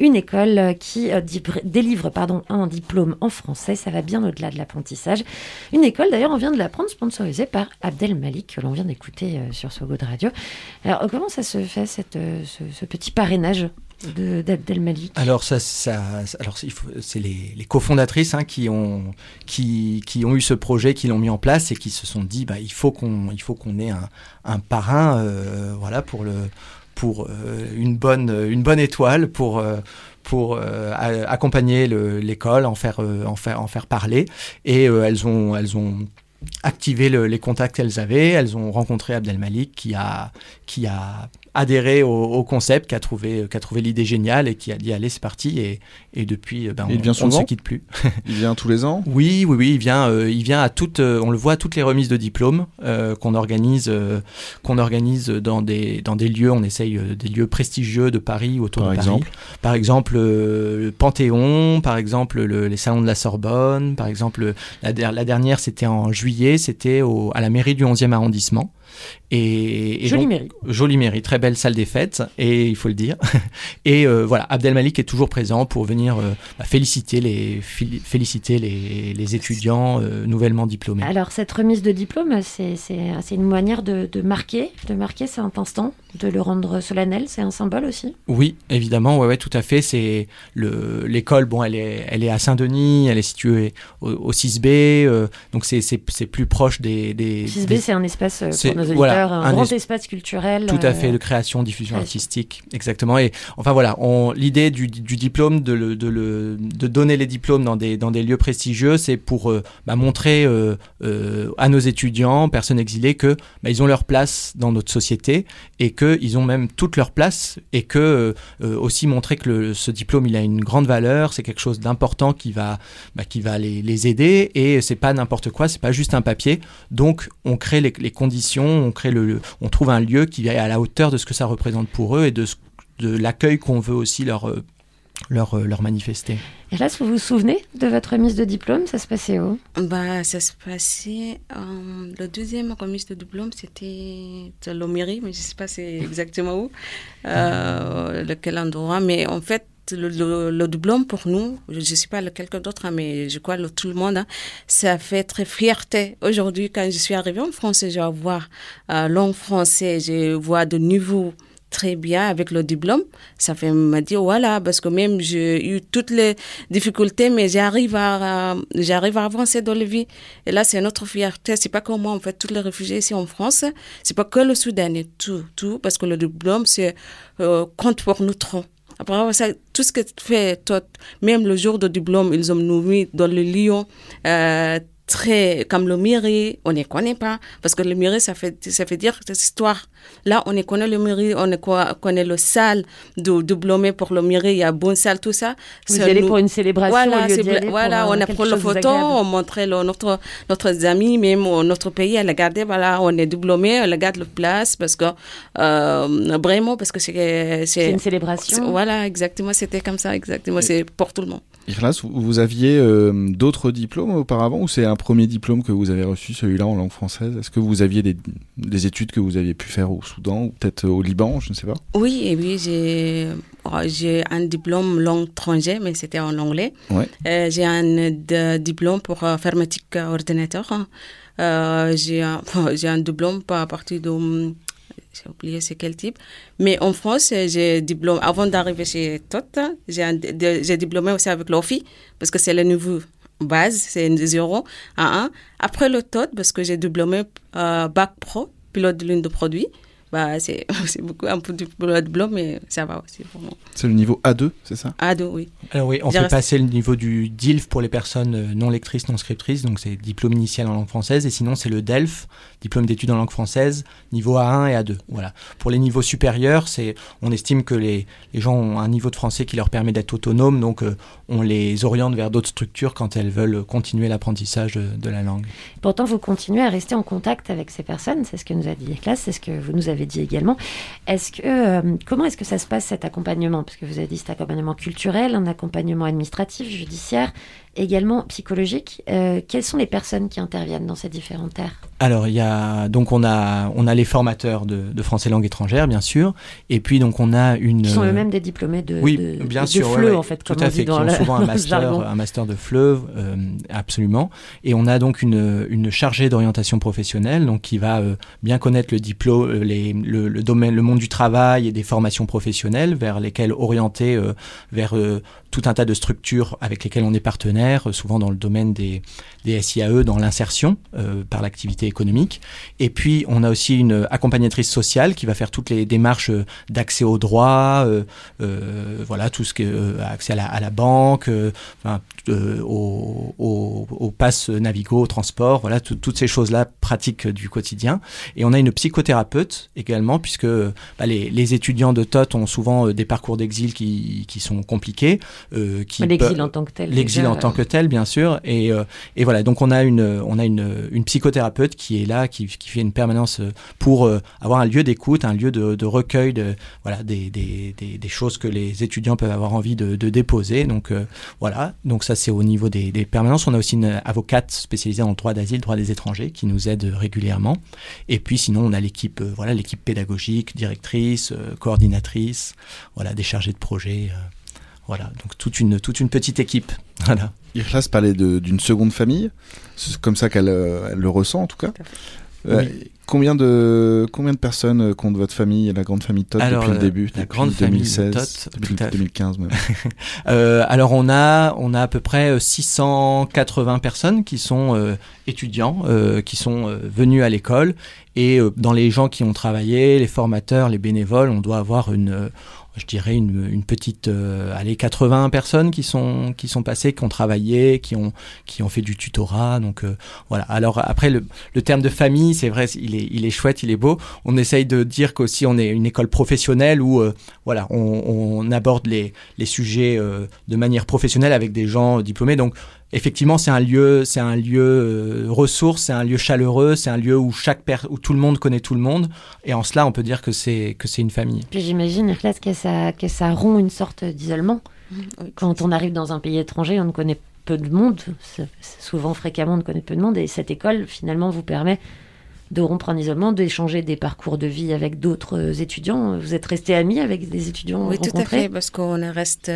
une école qui euh, délivre pardon, un diplôme en français, ça va bien au-delà de l'apprentissage. Une école, d'ailleurs, on vient de l'apprendre, sponsorisée par Abdel Malik, que l'on vient d'écouter euh, sur So Good Radio. Alors, comment ça se fait, cette, euh, ce, ce petit parrainage? Alors, ça, alors c'est les, cofondatrices hein, qui, ont, qui, qui ont eu ce projet, qui l'ont mis en place et qui se sont dit bah, il faut qu'on ait un, un parrain euh, voilà, pour, le, pour euh, une, bonne, une bonne étoile, pour, euh, pour accompagner le- l'école, en faire, en, faire, en faire parler. Et elles ont. Elles ont activé le- les contacts qu'elles avaient, elles ont rencontré Abdel Malik qui a, qui a adhéré au, au concept, qui a trouvé, qui a trouvé l'idée géniale et qui a dit allez c'est parti et, et depuis ben, on, Il vient on ne se quitte plus. Il vient tous les ans? Oui, oui, oui, il vient, euh, il vient à toutes, euh, on le voit à toutes les remises de diplômes euh, qu'on organise, euh, qu'on organise dans des dans des lieux, on essaye des lieux prestigieux de Paris autour Par de exemple? Paris. Par exemple, le Panthéon, par exemple le- les salons de la Sorbonne, par exemple la, der- la dernière c'était en juillet, c'était à la mairie du 11e arrondissement. Et, et Jolie donc- mairie. Jolie mairie, très belle salle des fêtes, et il faut le dire. et euh, voilà, Abdelmalik est toujours présent pour venir euh, bah, féliciter les, féliciter les, les étudiants euh, nouvellement diplômés. Alors, cette remise de diplôme, c'est une manière de, de marquer, de marquer cet instant, de le rendre solennel, c'est un symbole aussi? Oui, évidemment, ouais, ouais, tout à fait. C'est le l'école, bon, elle est, elle est à Saint-Denis, elle est située au, au 6B, euh, donc c'est plus proche des. des 6B, des- c'est un espace pour nos auditeurs, voilà, un, un grand es- espace culturel. Tout à fait, euh, de création, diffusion artistique, exactement. Et enfin voilà, l'idée du, du diplôme, de, le, de, le, de donner les diplômes dans des, dans des lieux prestigieux, c'est pour euh, bah, montrer euh, à nos étudiants, personnes exilées, que bah, ils ont leur place dans notre société et qu'ils ont même toute leur place et que aussi montrer que le- ce diplôme il a une grande valeur, c'est quelque chose d'important qui va, bah, qui va les, les aider et c'est pas n'importe quoi, c'est pas juste un papier. Donc on crée les, les conditions, on crée le, le- on trouve un lieu qui est à la hauteur de ce que ça représente pour eux et de, ce- de l'accueil qu'on veut aussi leur, euh, leur, euh, leur manifester. Et là, vous vous souvenez de votre remise de diplôme? Ça se passait où? Bah, ça se passait. euh, le deuxième remise de diplôme, c'était de l'Oméry, mais je ne sais pas c'est exactement où, euh, lequel endroit. Mais en fait, le, diplôme pour nous, je ne sais pas quelqu'un d'autre, hein, mais je crois le, tout le monde, hein, ça fait très fierté. Aujourd'hui, quand je suis arrivée en France, je voir euh, langue français, je vois de niveau très bien avec le diplôme. Ça fait me dire voilà parce que même j'ai eu toutes les difficultés mais j'arrive à j'arrive à avancer dans la vie. Et là c'est notre fierté. C'est pas comme moi en fait tous les réfugiés ici en France. C'est pas que le Soudanais tout tout parce que le diplôme c'est euh, compte pour nous trop. Après ça, tout ce que tu fais, toi, même le jour du diplôme, ils ont mis dans le lion. Euh, très comme le mairie, on ne connaît pas parce que le mairie ça fait ça fait dire cette histoire. Là, on ne connaît le mairie, on connaît le salle de diplômé pour le mairie, il y a bonne salle tout ça. Vous C'est allez nous- pour une célébration Voilà, au lieu c'est d'y bla- aller pour, voilà, euh, on a pris la photo, on montrait le, notre notre amis, même notre pays, elle regardait voilà, on est diplômé, elle regarde le place parce que euh, vraiment parce que c'est C'est une célébration. c'est- Voilà, exactement, c'était comme ça, exactement, c'est pour tout le monde. Irlas, vous vous aviez euh, d'autres diplômes auparavant ou c'est un premier diplôme que vous avez reçu, celui-là en langue française Est-ce que vous aviez des, des études que vous aviez pu faire au Soudan ou peut-être au Liban, je ne sais pas? Oui, et oui, j'ai oh, j'ai un diplôme langue étrangère, mais c'était en anglais. Ouais. Euh, j'ai un de- diplôme pour euh, informatique euh, ordinateur. Euh, j'ai un, diplôme à partir de hum, j'ai oublié c'est quel type. Mais en France, euh, j'ai diplôme avant d'arriver chez TOT, j'ai diplômé aussi avec l'OFI parce que c'est le niveau base, c'est 0 à 1. Après le TOT, parce que j'ai diplômé euh, bac pro, pilote de ligne de produit. Bah, c'est c'est beaucoup un peu de diplôme, mais ça va aussi pour moi. C'est le niveau A2, c'est ça? A2, oui. Alors oui, on J'ai fait passer le niveau du DILF pour les personnes euh, non lectrices, non scriptrices, donc c'est diplôme initial en langue française, et sinon c'est le DELF, diplôme d'études en langue française, niveau A1 et A2. Voilà. Pour les niveaux supérieurs, c'est, on estime que les, les gens ont un niveau de français qui leur permet d'être autonomes, donc euh, on les oriente vers d'autres structures quand elles veulent continuer l'apprentissage de, de la langue. Pourtant, vous continuez à rester en contact avec ces personnes. C'est ce que nous a dit Eklas, c'est ce que vous nous avez dit également. Est-ce que euh, comment est-ce que ça se passe cet accompagnement? Parce que vous avez dit cet accompagnement culturel, un accompagnement administratif, judiciaire, également psychologique. Euh, quelles sont les personnes qui interviennent dans ces différentes terres? Alors il y a donc on a on a les formateurs de, de français langue étrangère bien sûr et puis donc on a une Qui sont eux-mêmes des diplômés de, oui de, bien de sûr FLE, ouais, en fait, tout comme à on fait dit dans qui ont le, souvent dans un master un master de fleuve euh, absolument et on a donc une, une chargée d'orientation professionnelle donc qui va euh, bien connaître le diplôme les, le, le domaine le monde du travail et des formations professionnelles vers lesquelles orienter vers tout un tas de structures avec lesquelles on est partenaire euh, souvent dans le domaine des des SIAE dans l'insertion euh, par l'activité économique et puis on a aussi une accompagnatrice sociale qui va faire toutes les démarches euh, d'accès aux droits euh, euh, voilà tout ce qui est accès à la, à la banque enfin, au, au, au pass Navigo, au transport, voilà, tout- toutes ces choses-là pratiques du quotidien. Et on a une psychothérapeute également, puisque bah, les, les étudiants de TOT ont souvent des parcours d'exil qui, qui sont compliqués. Euh, qui L'exil en tant que tel, L'exil en tant euh. que tel, bien sûr. Et, euh, et voilà, donc on a une, on a une, une psychothérapeute qui est là, qui, qui fait une permanence euh, pour euh, avoir un lieu d'écoute, un lieu de, de recueil de, voilà, des, des, des, des choses que les étudiants peuvent avoir envie de, de déposer. Donc euh, voilà, donc ça c'est au niveau des, des permanences. On a aussi une avocate spécialisée le droit d'asile, droit des étrangers, qui nous aide régulièrement. Et puis sinon on a l'équipe, euh, voilà, l'équipe pédagogique, directrice, euh, coordinatrice, voilà, des chargés de projet. Voilà, donc toute une, toute une petite équipe. Voilà. Irlas parlait de- d'une seconde famille, c'est comme ça qu'elle euh, elle le ressent en tout cas. Euh, Oui. Combien de, combien de personnes euh, compte votre famille, la grande famille Todd Alors, depuis le début la depuis grande famille 2016, Todd, depuis tout à fait. 2015 même. Euh, alors on a on a à peu près euh, 680 personnes qui sont euh, étudiants, euh, qui sont euh, venus à l'école et euh, dans les gens qui ont travaillé, les formateurs, les bénévoles, on doit avoir une euh, je dirais une, une petite euh, allez 80 personnes qui sont qui sont passées, qui ont travaillé, qui ont qui ont fait du tutorat. Donc euh, voilà. Alors après le, le terme de famille, c'est vrai, il est il est chouette, il est beau. On essaye de dire qu'aussi on est une école professionnelle où euh, voilà on, on aborde les les sujets euh, de manière professionnelle avec des gens diplômés. Donc effectivement, c'est un lieu, c'est un lieu euh, ressource, c'est un lieu chaleureux, c'est un lieu où chaque per où tout le monde connaît tout le monde. Et en cela, on peut dire que c'est que c'est une famille. Puis j'imagine, Ikhlas, que ça, que ça rompt une sorte d'isolement. Quand on arrive dans un pays étranger, on ne connaît peu de monde. Souvent, fréquemment, on ne connaît peu de monde. Et cette école, finalement, vous permet de rompre un isolement, d'échanger des parcours de vie avec d'autres euh, étudiants. Vous êtes resté amis avec des étudiants Oui, tout à fait, parce qu'on reste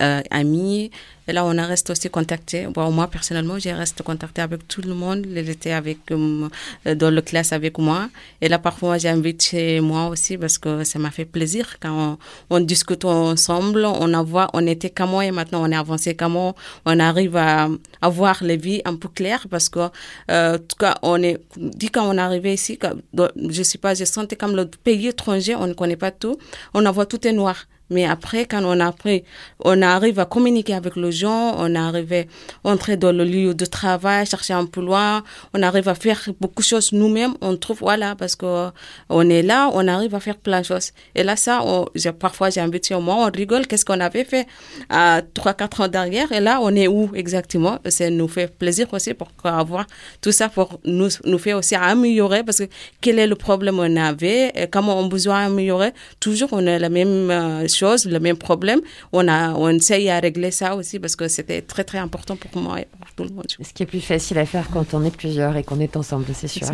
euh, amis. Et là, on reste aussi contacté. Bon, moi, personnellement, je reste contacté avec tout le monde. Il était avec, euh, dans la classe avec moi. Et là, parfois, j'invite chez moi aussi parce que ça m'a fait plaisir quand on, on discute ensemble. On, a voit, on était comment et maintenant on est avancé comment. On arrive à, à voir les vies un peu claires parce que, euh, en tout cas, on est, dit quand on est arrivé ici, comme- dans- je sais pas, je sentais comme le pays étranger, on ne connaît pas tout. On en voit tout est noir. Mais après, quand on a appris, on arrive à communiquer avec les gens, on arrive à entrer dans le lieu de travail, chercher un loin, on arrive à faire beaucoup de choses nous-mêmes, on trouve, voilà, parce que on est là, on arrive à faire plein de choses. Et là, ça, on- parfois, j'ai invité au moins, on rigole, qu'est-ce qu'on avait fait à 3-4 ans derrière, et là, on est où exactement? Ça nous fait plaisir aussi pour avoir tout ça pour nous, nous fait aussi améliorer, parce que quel est le problème qu'on avait, et comment on a besoin d'améliorer, toujours on a la même euh, chose, le même problème, on a, on essaye à régler ça aussi, parce que c'était très très important pour moi et pour tout le monde. Ce qui est plus facile à faire quand on est plusieurs et qu'on est ensemble, c'est sûr.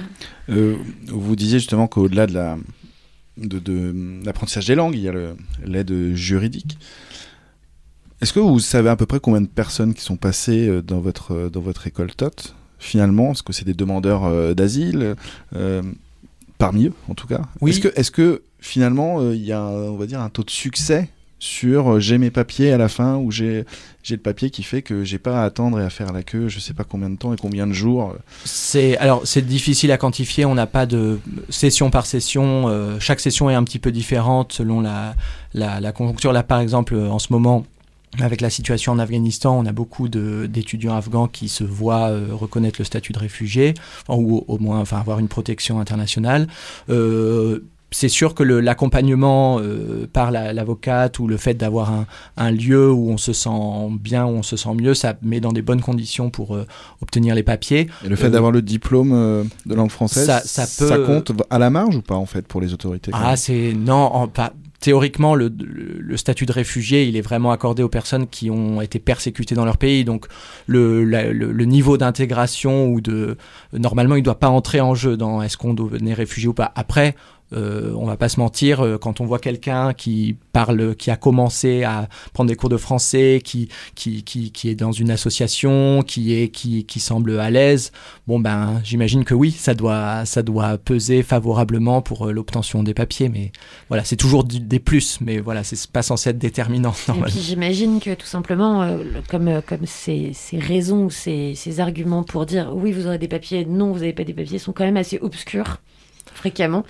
Euh, vous disiez justement qu'au-delà de la de, de l'apprentissage des langues, il y a le- l'aide juridique. Est-ce que vous savez à peu près combien de personnes qui sont passées euh, dans votre euh, dans votre école TOT? Finalement Est-ce que c'est des demandeurs euh, d'asile? Euh, parmi eux en tout cas? Oui. Est-ce que est-ce que finalement euh, il y a on va dire un taux de succès sur euh, j'ai mes papiers à la fin ou j'ai le papier qui fait que j'ai pas à attendre et à faire la queue je sais pas combien de temps et combien de jours euh, C'est alors c'est difficile à quantifier. On n'a pas de session par session. chaque session est un petit peu différente selon la, la, conjoncture. Là, par exemple, en ce moment. Avec la situation en Afghanistan, on a beaucoup d'étudiants afghans qui se voient reconnaître le statut de réfugié, ou au moins enfin, avoir une protection internationale. C'est sûr que l'accompagnement euh, par la- l'avocate ou le fait d'avoir un, un lieu où on se sent bien, où on se sent mieux, ça met dans des bonnes conditions pour euh, obtenir les papiers. Et le fait Euh, d'avoir le diplôme euh, de langue française, ça- ça peut- compte à la marge ou pas en fait pour les autorités Ah, c'est non, en- pas- théoriquement le, statut de réfugié, il est vraiment accordé aux personnes qui ont été persécutées dans leur pays. Donc le, la- le, le niveau d'intégration ou de normalement, il doit pas entrer en jeu dans est-ce qu'on devenait réfugié ou pas. Après. Euh, on va pas se mentir, euh, quand on voit quelqu'un qui parle, qui a commencé à prendre des cours de français, qui, qui, qui, qui est dans une association, qui est, qui, qui semble à l'aise, bon ben, j'imagine que oui, ça doit, ça doit peser favorablement pour euh, l'obtention des papiers, mais voilà, c'est toujours du- des plus, mais voilà, c'est pas censé être déterminant Et normalement. puis j'imagine que tout simplement, euh, comme, comme ces, ces raisons ou ces, ces arguments pour dire oui, vous aurez des papiers, non, vous n'avez pas des papiers, sont quand même assez obscurs, fréquemment.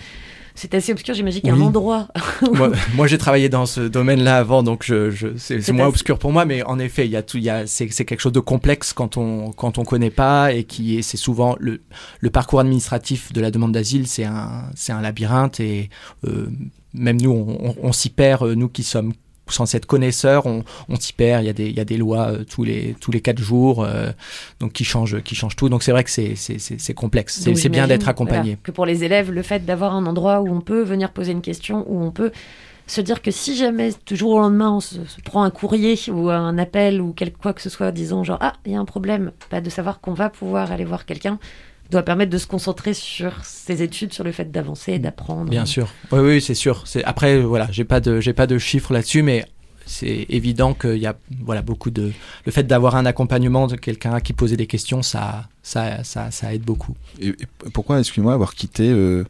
C'est assez obscur, j'imagine qu'il y a Oui. un endroit. moi, moi, j'ai travaillé dans ce domaine-là avant, donc je, je, c'est moins assez- obscur pour moi, mais en effet, il y a tout, il y a, c'est quelque chose de complexe quand on quand on connaît pas et qui est, c'est souvent le le parcours administratif de la demande d'asile, c'est un c'est un labyrinthe et euh, même nous, on, on- on s'y perd, euh, nous qui sommes censés être connaisseurs, on, on s'y perd. Il y a des il y a des lois euh, tous les tous les quatre jours, euh, donc qui changent qui changent tout. Donc c'est vrai que c'est complexe. C'est bien d'être accompagné. voilà, que pour les élèves, le fait d'avoir un endroit où on peut venir poser une question, où on peut se dire que si jamais, du jour au lendemain, on se, se prend un courrier ou un appel ou quelque quoi que ce soit, disant genre ah il y a un problème, pas de savoir qu'on va pouvoir aller voir quelqu'un, doit permettre de se concentrer sur ses études, sur le fait d'avancer et d'apprendre. Bien sûr. Oui, oui, c'est sûr. C'est après, voilà, j'ai pas de, j'ai pas de chiffres là-dessus, mais c'est évident qu'il y a voilà beaucoup de le fait d'avoir un accompagnement de quelqu'un qui posait des questions, ça ça ça, ça aide beaucoup. Et, et pourquoi, excuse-moi, avoir quitté euh,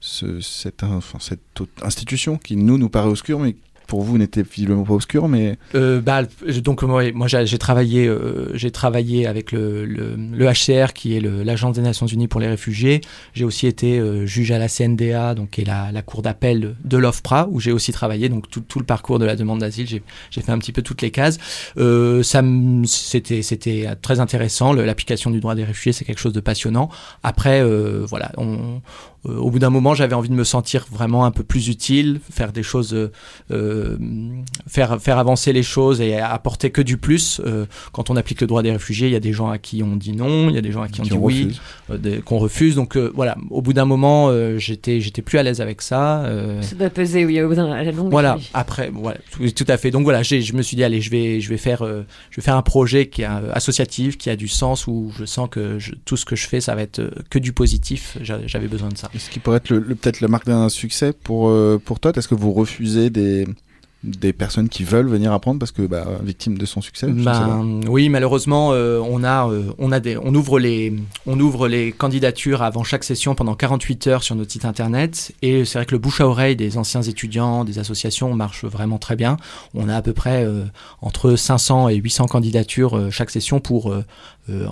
ce- cette, enfin, cette institution qui nous nous paraît obscure, mais pour vous n'était visiblement pas obscure, mais Euh, bah, donc moi, moi j'ai travaillé, euh, j'ai travaillé avec le, le, le HCR qui est l'agence des Nations Unies pour les réfugiés. J'ai aussi été euh, juge à la CNDA, donc qui est la, la cour d'appel de l'OFPRA, où j'ai aussi travaillé donc tout, tout le parcours de la demande d'asile. J'ai fait un petit peu toutes les cases. Euh, ça, c'était c'était très intéressant. L'application du droit des réfugiés, c'est quelque chose de passionnant. Après, euh, voilà, on, euh, au bout d'un moment, j'avais envie de me sentir vraiment un peu plus utile, faire des choses, euh, euh, faire, faire avancer les choses et apporter que du plus. Euh, quand on applique le droit des réfugiés, il y a des gens à qui on dit non, il y a des gens à qui on dit on oui, refuse. euh, qu'on refuse. Donc euh, voilà, au bout d'un moment, euh, j'étais, j'étais plus à l'aise avec ça. euh, Ça doit peser, oui, au bout d'un- longue. voilà. Après, voilà, tout, tout à fait. Donc voilà, j'ai, je me suis dit allez, je vais, je vais faire, euh, je vais faire un projet qui est euh, associatif, qui a du sens, où je sens que je- tout ce que je fais, ça va être euh, que du positif. J'a- J'avais besoin de ça. ce qui pourrait être le, le- peut-être la marque d'un succès pour, euh, pour Todd Est-ce que vous refusez des, des personnes qui veulent venir apprendre parce que bah, victimes de son succès. Ben, oui, malheureusement, euh, on a, euh, on a des, on ouvre les, on ouvre les candidatures avant chaque session pendant 48 heures sur notre site internet. Et c'est vrai que le bouche à oreille des anciens étudiants, des associations marche vraiment très bien. On a à peu près euh, entre 500 et 800 candidatures chaque session pour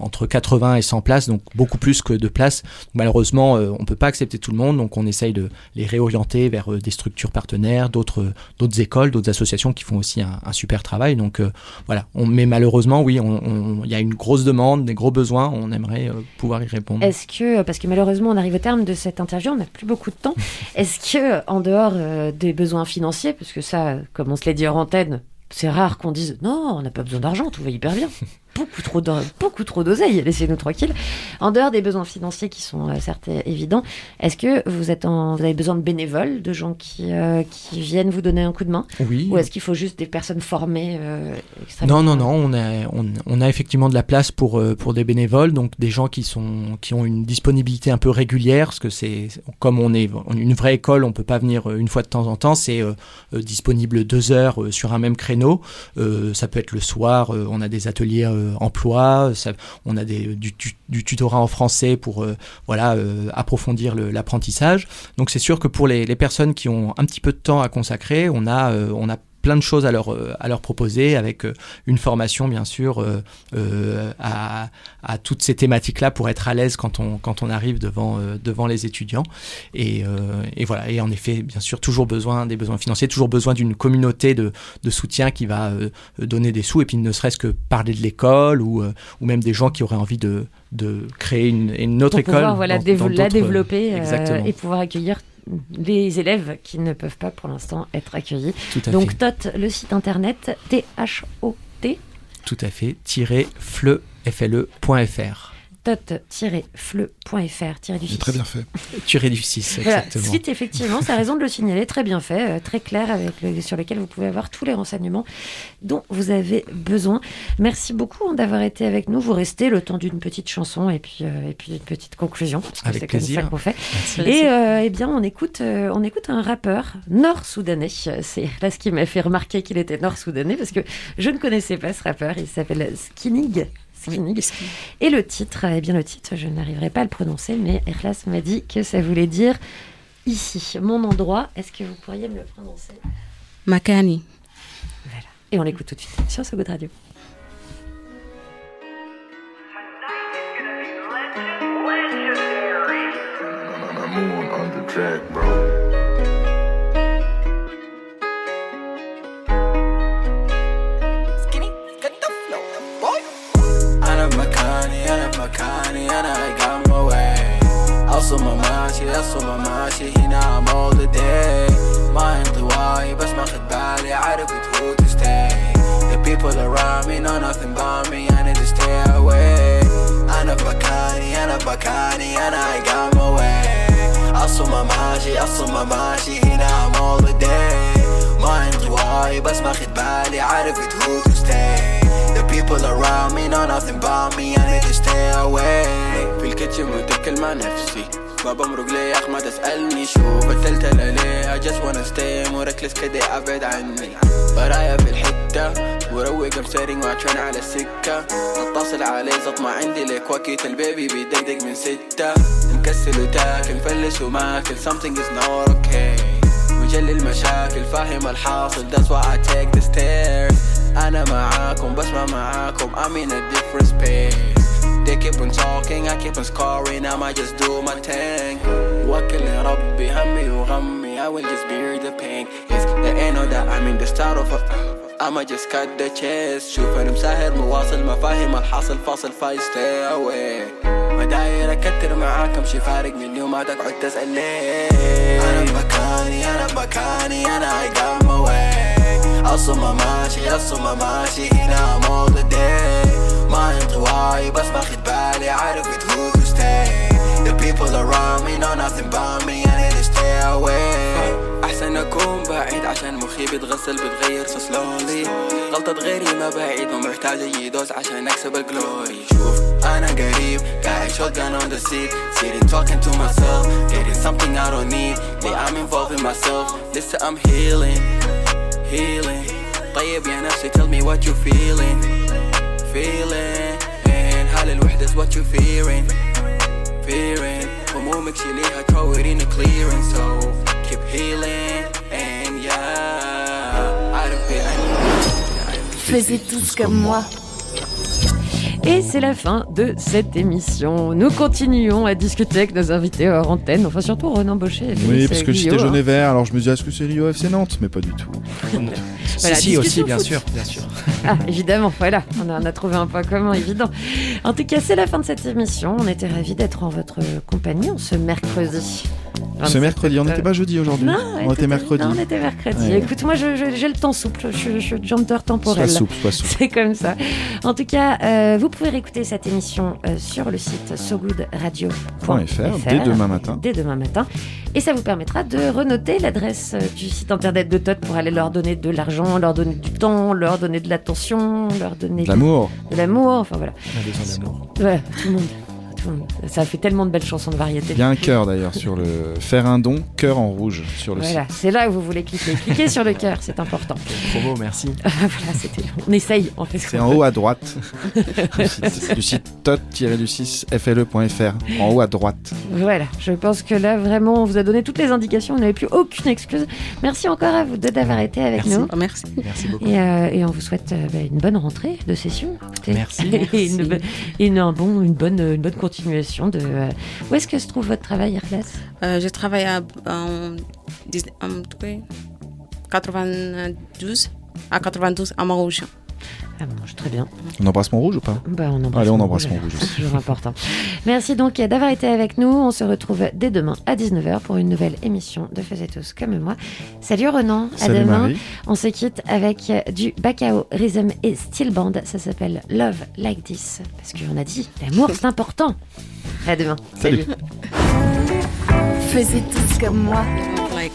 entre 80 et 100 places, donc beaucoup plus que de places. Malheureusement, on peut pas accepter tout le monde, donc on essaye de les réorienter vers des structures partenaires, d'autres, d'autres écoles, d'autres associations qui font aussi un, un super travail. Donc euh, voilà. On, mais malheureusement, oui, on- on- il y a une grosse demande, des gros besoins. On aimerait euh, pouvoir y répondre. Est-ce que, parce que malheureusement on arrive au terme de cette interview, on n'a plus beaucoup de temps, est-ce que en dehors euh, des besoins financiers, parce que ça, comme on se l'a dit hors antenne, c'est rare qu'on dise non, on n'a pas besoin d'argent, tout va hyper bien. Beaucoup trop, d'or- beaucoup trop d'oseille, laissez-nous tranquilles. En dehors des besoins financiers qui sont euh, certes évidents, est-ce que vous, êtes en, vous avez besoin de bénévoles, de gens qui, euh, qui viennent vous donner un coup de main? Oui. Ou est-ce qu'il faut juste des personnes formées euh, Non, non, non, on a, on, on a effectivement de la place pour, pour des bénévoles, donc des gens qui, sont, qui ont une disponibilité un peu régulière, parce que c'est comme on est une vraie école, on peut pas venir une fois de temps en temps, c'est disponible deux heures sur un même créneau. Ça peut être le soir, on a des ateliers emploi, ça- on a du, tutorat en français pour euh, voilà euh, approfondir l'apprentissage. Donc c'est sûr que pour les, les personnes qui ont un petit peu de temps à consacrer, on a, euh, on a plein de choses à leur, euh, à leur proposer avec euh, une formation bien sûr euh, euh, à, à toutes ces thématiques-là pour être à l'aise quand on, quand on arrive devant, euh, devant les étudiants. Et, et voilà, et en effet, bien sûr, toujours besoin des besoins financiers, toujours besoin d'une communauté de, de soutien qui va donner des sous et puis ne serait-ce que parler de l'école ou, ou même des gens qui auraient envie de, de créer une, une autre pour école. pouvoir voilà, dans- la développer et pouvoir accueillir les élèves qui ne peuvent pas pour l'instant être accueillis. Tout à Donc fait. TOT, le site internet T-H-O-T, Tout à fait, tiré fleu, FLE.fr. tot-fleu.fr, tiré du J'ai 6. très bien fait. Tiré du 6, Voilà, exactement. site effectivement, c'est raison de le signaler, très bien fait, euh, très clair, avec le- sur lequel vous pouvez avoir tous les renseignements dont vous avez besoin. Merci beaucoup hein, d'avoir été avec nous. Vous restez le temps d'une petite chanson et puis, euh, et puis une petite conclusion, parce que Avec c'est comme ça qu'on fait. Merci. Et euh, eh bien, on écoute, euh, on écoute un rappeur nord-soudanais. C'est là ce qui m'a fait remarquer qu'il était nord-soudanais, parce que je ne connaissais pas ce rappeur. Il s'appelle Et le titre, eh bien le titre, je n'arriverai pas à le prononcer, mais Erlas m'a dit que ça voulait dire ici, mon endroit. Est-ce que vous pourriez me le prononcer? Makani. Et on l'écoute tout de suite sur ce Good Radio. on the track, bro. بمكاني أنا I got my way أوصل ما ماشي أوصل ما ماشي هنا I'm all the day ما انطوائي بس ماخد بالي عارف who to stay The people around me know nothing about me I need to stay away أنا بمكاني أنا بمكاني أنا I got my way أوصل ما ماشي أوصل ما ماشي هنا I'm all the day ما انطوائي بس ماخد بالي عارف who to stay The people around me know nothing about me I need to stay away. في الكتشن متكل مع نفسي. فبمرق ليه يا اخ ما تسألني شوف التلتلة ليه؟ I just wanna stay مركز كده ابعد عني. برايا في الحتة وروق I'm setting وعشان على السكة. أتصل عليه زط ما عندي لك وكيت البيبي بيدقدق من ستة. مكسل وتاكل مفلس وماكل something is not okay. مجل المشاكل فاهم الحاصل that's why I take the stairs أنا معاكم بسمع معاكم I'm in a different space They keep on talking I keep on scoring I might just do my thing وكل ربي همي وغمي I will just bear the pain It's the end of that I'm in the start of a I'ma just cut the chest شوف أنا مساهر مواصل مفاهيم الحاصل فاصل فاي stay away ما داير أكتر معاك أمشي فارق مني وما تقعد تسأل ليه. أنا بمكاني أنا بمكاني أنا I got my way ماشي ما ماشي هنا all the day ما انطوائي بس باخد بالي عارف it who to stay. The people around me know nothing about me I need to stay away. أحسن أكون بعيد عشان مخي بيتغسل بتغير so slowly. غلطة غيري ما بعيد ما محتاج أي دوز عشان أكسب الجلوري شوف أنا قريب قاعد shotgun on the seat Sitting talking to myself Getting something I don't need Yeah I'm involving myself لسه I'm healing healing طيب يا نفسي tell me what you feeling feeling and هل الوحدة is what you fearing fearing همومك شيليها throw it in a clearing so keep healing and yeah I don't feel Faisez tous comme moi. Et c'est la fin de cette émission. Nous continuons à discuter avec nos invités hors antenne, enfin surtout Renan Baucher. et Oui, parce que j'étais jaune hein. et vert, alors je me disais, est-ce que c'est Rio FC Nantes? Mais pas du tout. Voilà, si, aussi, bien foot. sûr, bien sûr. Ah, évidemment, voilà, on a, on a trouvé un point commun évident. En tout cas, c'est la fin de cette émission. On était ravis d'être en votre compagnie en ce mercredi. Ce 27 mercredi, on n'était pas jeudi aujourd'hui. Non, on était mercredi. Non, on était mercredi. Ouais. Écoute, moi, j'ai le temps souple. Je, suis- jumper temporel. Sois souple, sois souple. C'est comme ça. En tout cas, euh, vous pouvez réécouter cette émission euh, sur le site sogoodradio.fr .fr, dès demain matin. Dès demain matin. Et ça vous permettra de renoter l'adresse euh, du site internet de Todd pour aller leur donner de l'argent, leur donner du temps, leur donner de l'attention, leur donner De l'amour. De l'amour, enfin voilà. On a besoin d'amour. Voilà, tout le monde. Tout le monde. Ça fait tellement de belles chansons de variété. Il y a un cœur d'ailleurs sur le. Faire un don, cœur en rouge sur le Voilà, c'est là où vous voulez cliquer. Cliquez sur le cœur, c'est important. Promo, merci. voilà, c'était. On essaye, on fait ce site. C'est en haut à droite du site, du site tot-du6fle.fr. En haut à droite. Voilà, je pense que là, vraiment, on vous a donné toutes les indications, vous n'avez plus aucune excuse. Merci encore à vous deux d'avoir été avec Merci. nous. Oh, merci. Merci beaucoup. Et, euh, et on vous souhaite euh, bah, une bonne rentrée de session. Écoutez. Merci. Et, une, et une- un bon, une, bonne, une bonne euh, Où est-ce que se trouve votre travail, Irlas Euh, je travaille à, en, en tout cas, 92, à 92 à Montrouge. Ah, bon, je- très bien. On embrasse mon rouge ou pas Bah, on embrasse Allez, on embrasse mon rouge. C'est toujours important. Merci donc d'avoir été avec nous. On se retrouve dès demain à 19h pour une nouvelle émission de Faisez tous comme moi. Salut Renan, à Salut demain. Marie. On se quitte avec du Bacao Rhythm et Steel Band. Ça s'appelle Love Like This. Parce qu'on a dit, l'amour c'est important. À demain. Salut. Faisez tous comme moi. Like.